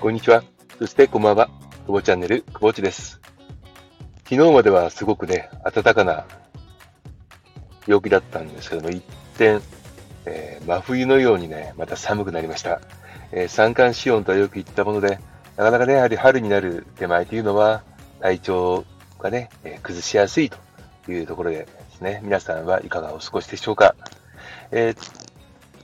こんにちは。そしてこんばんは。久保チャンネル、久保地です。昨日まではすごくね、暖かな陽気だったんですけども、一転、えー、真冬のようにね、また寒くなりました。えー、三寒四温とはよく言ったもので、なかなかね、やはり春になる手前というのは、体調がね、えー、崩しやすいというところでですね、皆さんはいかがお過ごしでしょうか。えー、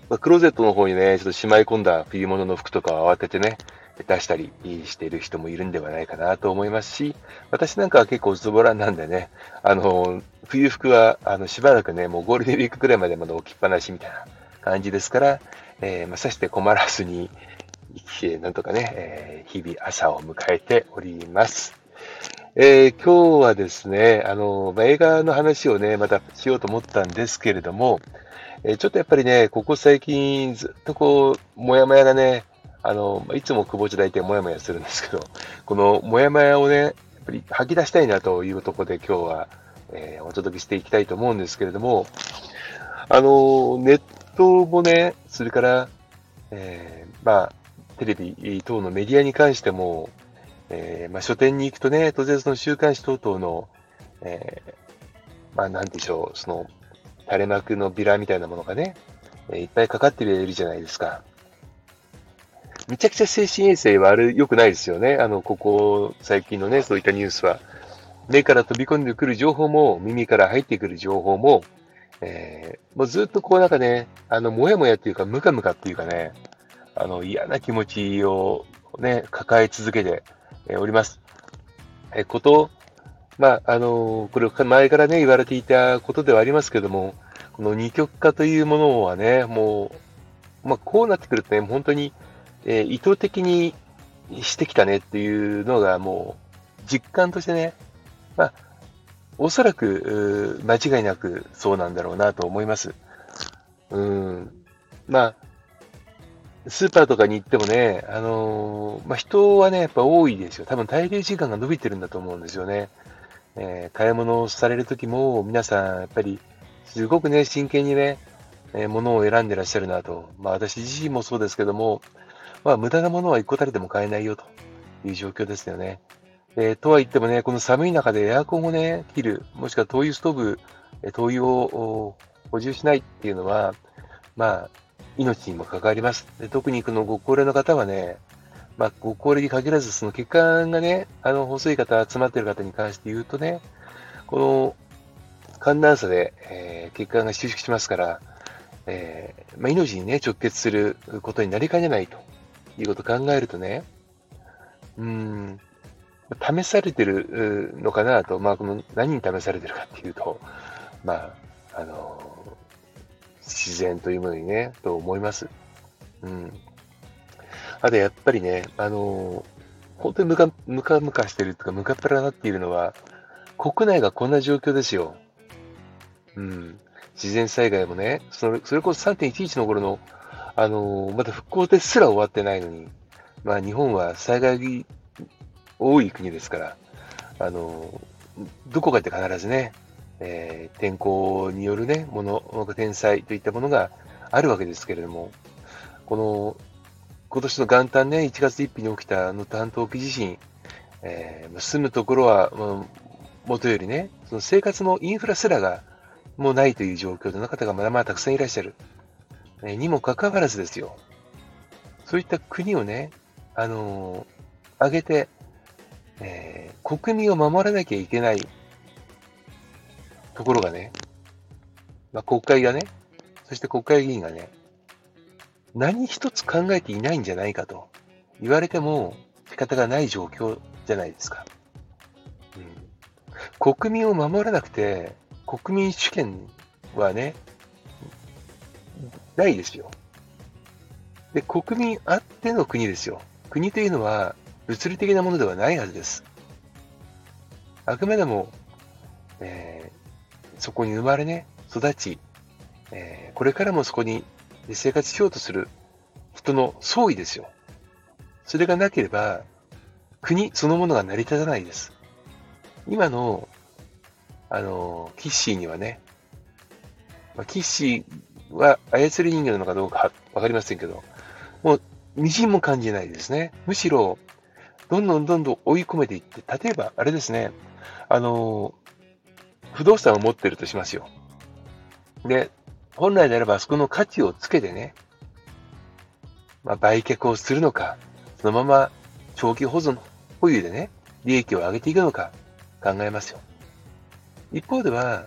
まあ、クローゼットの方にね、ちょっとしまい込んだ冬物の服とかを慌ててね、出したりしている人もいるんではないかなと思いますし、私なんかは結構ズボラなんでね、あの、冬服は、あの、しばらくね、もうゴールデンウィークくらいまでまだ置きっぱなしみたいな感じですから、えー、まさして困らずに、なんとかね、えー、日々朝を迎えております。えー、今日はですね、あの、まあ、映画の話をね、またしようと思ったんですけれども、え、ちょっとやっぱりね、ここ最近ずっとこう、もやもやがね、あの、いつも久保地大体もやもやするんですけど、このもやもやをね、やっぱり吐き出したいなというところで今日は、えー、お届けしていきたいと思うんですけれども、あの、ネットもね、それから、えー、まあ、テレビ等のメディアに関しても、えー、まあ、書店に行くとね、当然その週刊誌等々の、えー、まあ、なんでしょう、その、垂れ幕のビラみたいなものがね、えいっぱいかかっているじゃないですか。めちゃくちゃ精神衛生悪、良くないですよね。あの、ここ最近のね、そういったニュースは。目から飛び込んでくる情報も、耳から入ってくる情報も、えー、もうずっとこうなんかね、あの、もやもやっていうか、ムカムカっていうかね、あの、嫌な気持ちをね、抱え続けております。え、こと、まあ、あの、これ前からね、言われていたことではありますけども、この二極化というものはね、もう、まあ、こうなってくるとね、本当に、えー、意図的にしてきたねっていうのがもう実感としてね、まあ、おそらく間違いなくそうなんだろうなと思います。うん。まあ、スーパーとかに行ってもね、あのー、まあ、人はね、やっぱ多いですよ。多分滞留時間が伸びてるんだと思うんですよね。えー、買い物をされるときも、皆さん、やっぱり、すごくね、真剣にね、えー、物を選んでらっしゃるなと。まあ、私自身もそうですけども、まあ、無駄なものは一個たりでも買えないよという状況ですよね。えー、とは言ってもね、この寒い中でエアコンをね、切る、もしくは灯油ストーブ、灯油を補充しないっていうのは、まあ、命にも関わります。で特にこのご高齢の方はね、まあ、ご高齢に限らず、その血管がね、あの、細い方、詰まってる方に関して言うとね、この寒暖差で、えー、血管が収縮しますから、えー、まあ、命にね、直結することになりかねないということを考えるとね、うん、試されてるのかなと、まあ、この何に試されてるかっていうと、まあ、あの、自然というものにね、と思います。うん。あとやっぱりね、あの、本当にムカムカムカしてるとか、ムカっ腹なっているのは、国内がこんな状況ですよ。うん。自然災害もね、それそれこそ3.11の頃のあの、まだ復興ですら終わってないのに、まあ日本は災害多い国ですから、あの、どこかで必ずね、えー、天候によるね、もの、天災といったものがあるわけですけれども、この、今年の元旦ね、1月1日に起きたあの担当沖地震、えー、住むところは、まあ、元よりね、その生活のインフラすらがもうないという状況での方がまだまだたくさんいらっしゃる。にもかかわらずですよ。そういった国をね、あのー、挙げて、えー、国民を守らなきゃいけないところがね、まあ、国会がね、そして国会議員がね、何一つ考えていないんじゃないかと言われても仕方がない状況じゃないですか。うん、国民を守らなくて、国民主権はね、ないですよ。で、国民あっての国ですよ。国というのは物理的なものではないはずです。あくまでも、えー、そこに生まれね、育ち、えー、これからもそこに生活しようとする人の総意ですよ。それがなければ、国そのものが成り立たないです。今の、あの、キッシーにはね、まあ、キッシーは操り人形なのかどうかわかりませんけど、もう、みじんも感じないですね。むしろ、どんどんどんどん追い込めていって、例えば、あれですね、あの、不動産を持ってるとしますよ。で、本来であればそこの価値をつけてね、まあ、売却をするのか、そのまま長期保存、保有でね、利益を上げていくのか考えますよ。一方では、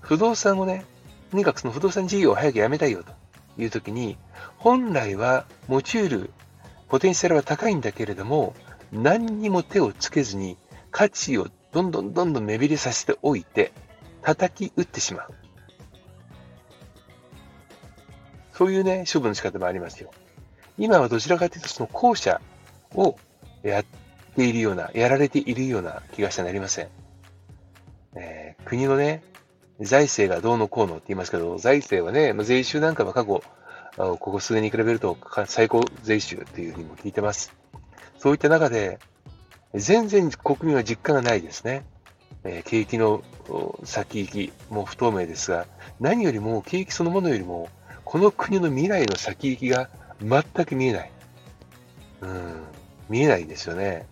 不動産をね、とにかくその不動産事業を早くやめたいよというときに、本来は持ち得るポテンシャルは高いんだけれども、何にも手をつけずに価値をどんどんどんどん目減りさせておいて、叩き打ってしまう。そういうね、処分の仕方もありますよ。今はどちらかというと、その後者をやっているような、やられているような気がしてなりません。えー、国のね、財政がどうのこうのって言いますけど、財政はねま、税収なんかは過去、ここ数年に比べると最高税収というふうにも聞いてます。そういった中で、全然国民は実感がないですね。えー、景気の先行きも不透明ですが、何よりも景気そのものよりも、この国の未来の先行きが全く見えない。うん、見えないんですよね。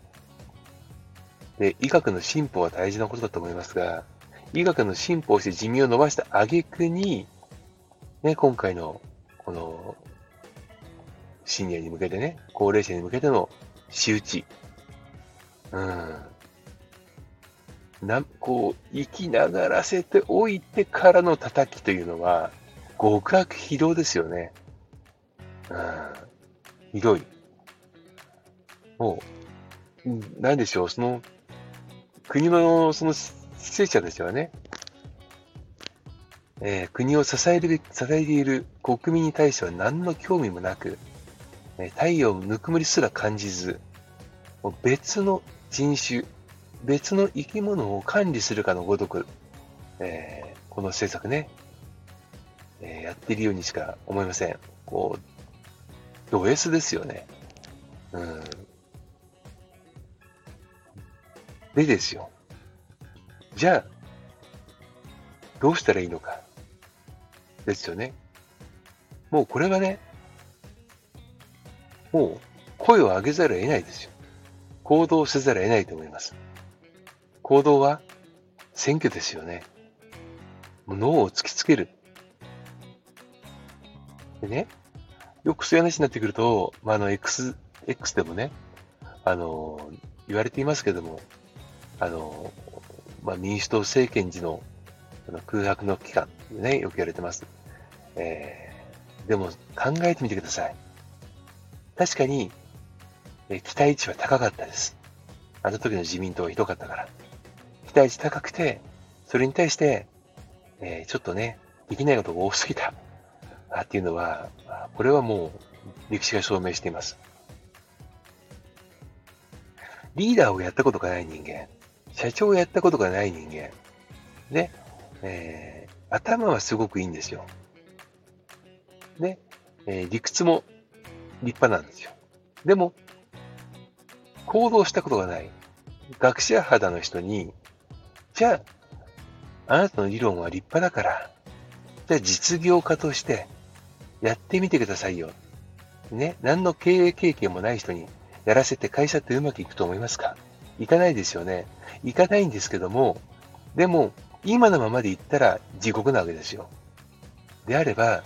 で、医学の進歩は大事なことだと思いますが、医学の進歩をして寿命を伸ばした挙句に、ね、今回の、この、シニアに向けてね、高齢者に向けての仕打ち。うん。な、こう、生きながらせておいてからの叩きというのは、極悪非道ですよね。うん。ひどい。もう、なんでしょう、その、国のその出政者たちはね、えー、国を支える支えている国民に対しては何の興味もなく、えー、太陽のぬくもりすら感じず、もう別の人種、別の生き物を管理するかのごとく、えー、この政策ね、えやってるようにしか思いません。こう、ド S ですよね。うん。でですよ。じゃあ、どうしたらいいのか。ですよね。もうこれはね、もう声を上げざるを得ないですよ。行動せざるを得ないと思います。行動は選挙ですよね。脳を突きつける。でね、よくそういう話になってくると、まあ、あの、X、X でもね、あの、言われていますけども、あの、まあ、民主党政権時のの空白の期間ね、よく言われてます。えー、でも考えてみてください。確かに、え、期待値は高かったです。あの時の自民党はひどかったから。期待値高くて、それに対して、えー、ちょっとね、できないことが多すぎた。っていうのは、これはもう歴史が証明しています。リーダーをやったことがない人間、社長をやったことがない人間、ね、えー、頭はすごくいいんですよ。ね、えー、理屈も立派なんですよ。でも、行動したことがない学者肌の人に、じゃあ、あなたの理論は立派だから、じゃあ実業家としてやってみてくださいよ。ね、何の経営経験もない人にやらせて会社ってうまくいくと思いますか？いかないですよね。いかないんですけども、でも、今のままでいったら地獄なわけですよ。であれば、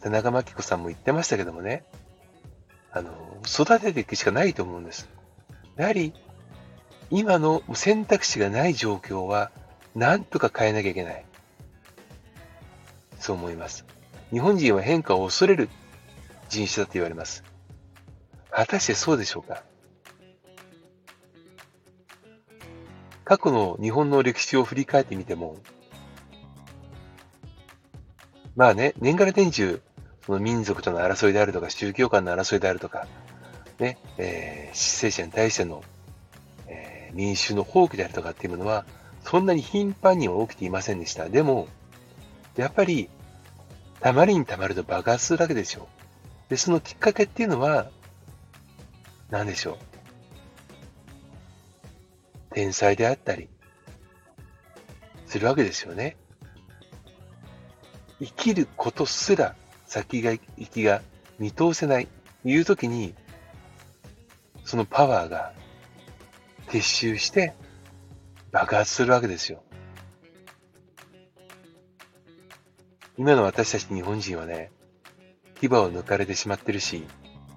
田中真紀子さんも言ってましたけどもね、あの、育てていくしかないと思うんです。やはり、今の選択肢がない状況は、なんとか変えなきゃいけない。そう思います。日本人は変化を恐れる人種だと言われます。果たしてそうでしょうか？過去の日本の歴史を振り返ってみても、まあね、年がら年中、その民族との争いであるとか、宗教間の争いであるとか、ね、えー、死生者に対しての、えー、民衆の放棄であるとかっていうものは、そんなに頻繁には起きていませんでした。でも、やっぱり、たまりにたまると爆発するわけですよ。で、そのきっかけっていうのは、何でしょう。天才であったり、するわけですよね。生きることすら先が行きが見通せないいう時に、そのパワーが撤収して爆発するわけですよ。今の私たち日本人はね、牙を抜かれてしまってるし、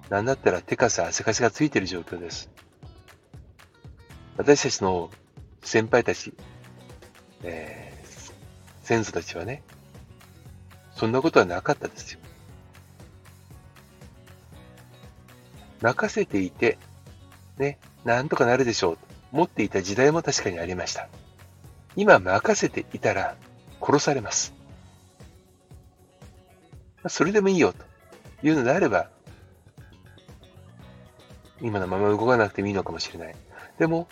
なんだったら手かせ汗かしがついてる状況です。私たちの先輩たち、えー、先祖たちはね、そんなことはなかったですよ。任せていて、ね、なんとかなるでしょう持っていた時代も確かにありました。今任せていたら殺されます。それでもいいよというのであれば、今のまま動かなくてもいいのかもしれない。でも、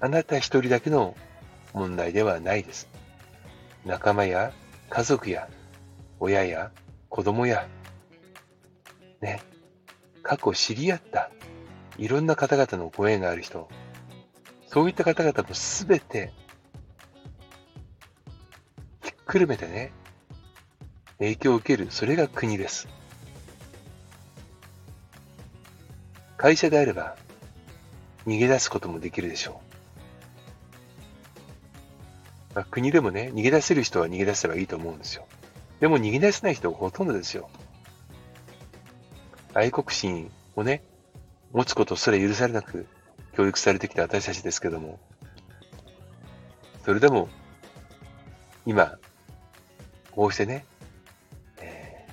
あなた一人だけの問題ではないです。仲間や家族や親や子供や、ね、過去知り合ったいろんな方々のご縁がある人、そういった方々もすべて、ひっくるめてね、影響を受ける、それが国です。会社であれば、逃げ出すこともできるでしょう。まあ、国でもね、逃げ出せる人は逃げ出せばいいと思うんですよ。でも逃げ出せない人がほとんどですよ。愛国心をね、持つことすら許されなく教育されてきた私たちですけども、それでも、今、こうしてね、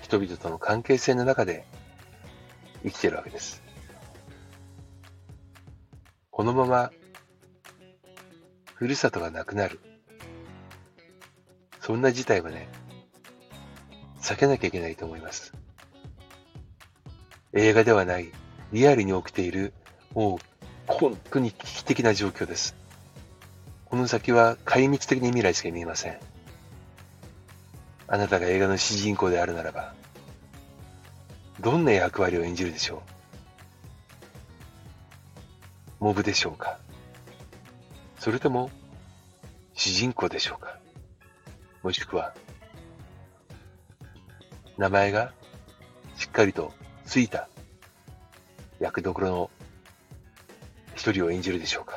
人々との関係性の中で生きてるわけです。このまま、ふるさとがなくなる。そんな事態はね、避けなきゃいけないと思います。映画ではない、リアルに起きている、もう本当に危機的な状況です。この先は壊滅的に未来しか見えません。あなたが映画の主人公であるならば、どんな役割を演じるでしょう？モブでしょうか？それとも主人公でしょうか？もしくは名前がしっかりとついた役どころの一人を演じるでしょうか？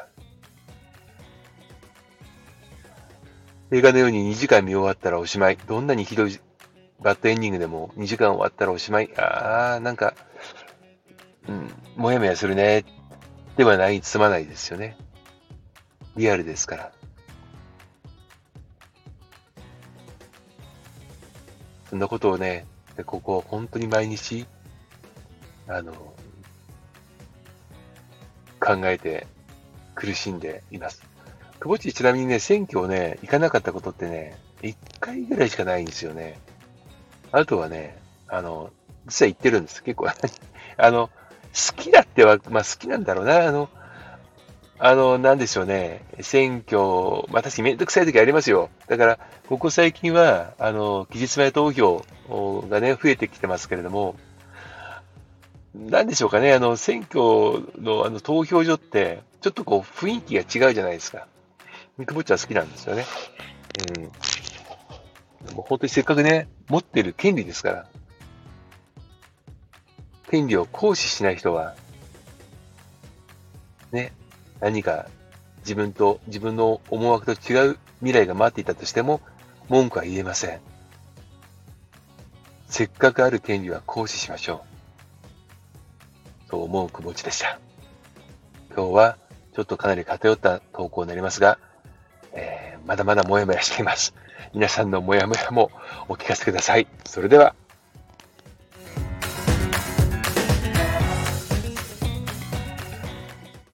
映画のように2時間見終わったらおしまい。どんなにひどいバッドエンディングでも2時間終わったらおしまい。ああ、なんか、うん、もやもやするねではない、すまないですよね。リアルですから。そんなことをね、ここ本当に毎日、あの、考えて苦しんでいます。久保地ちなみにね、選挙をね、行かなかったことってね、一回ぐらいしかないんですよね。あとはね、あの、実は行ってるんです。結構、あの、好きだっては、まあ好きなんだろうな。あの、あの、なんでしょうね。選挙、まあ確かにめんどくさい時ありますよ。だから、ここ最近は、あの、期日前投票がね、増えてきてますけれども、なんでしょうかね。あの、選挙のあの投票所って、ちょっとこう、雰囲気が違うじゃないですか。ミクボッチは好きなんですよね。うん。でも本当にせっかくね、持ってる権利ですから。権利を行使しない人は、ね、何か自分と、自分の思惑と違う未来が待っていたとしても、文句は言えません。せっかくある権利は行使しましょう。そう思う気持ちでした。今日はちょっとかなり偏った投稿になりますが、えー、まだまだもやもやしています。皆さんのモヤモヤもお聞かせください。それでは。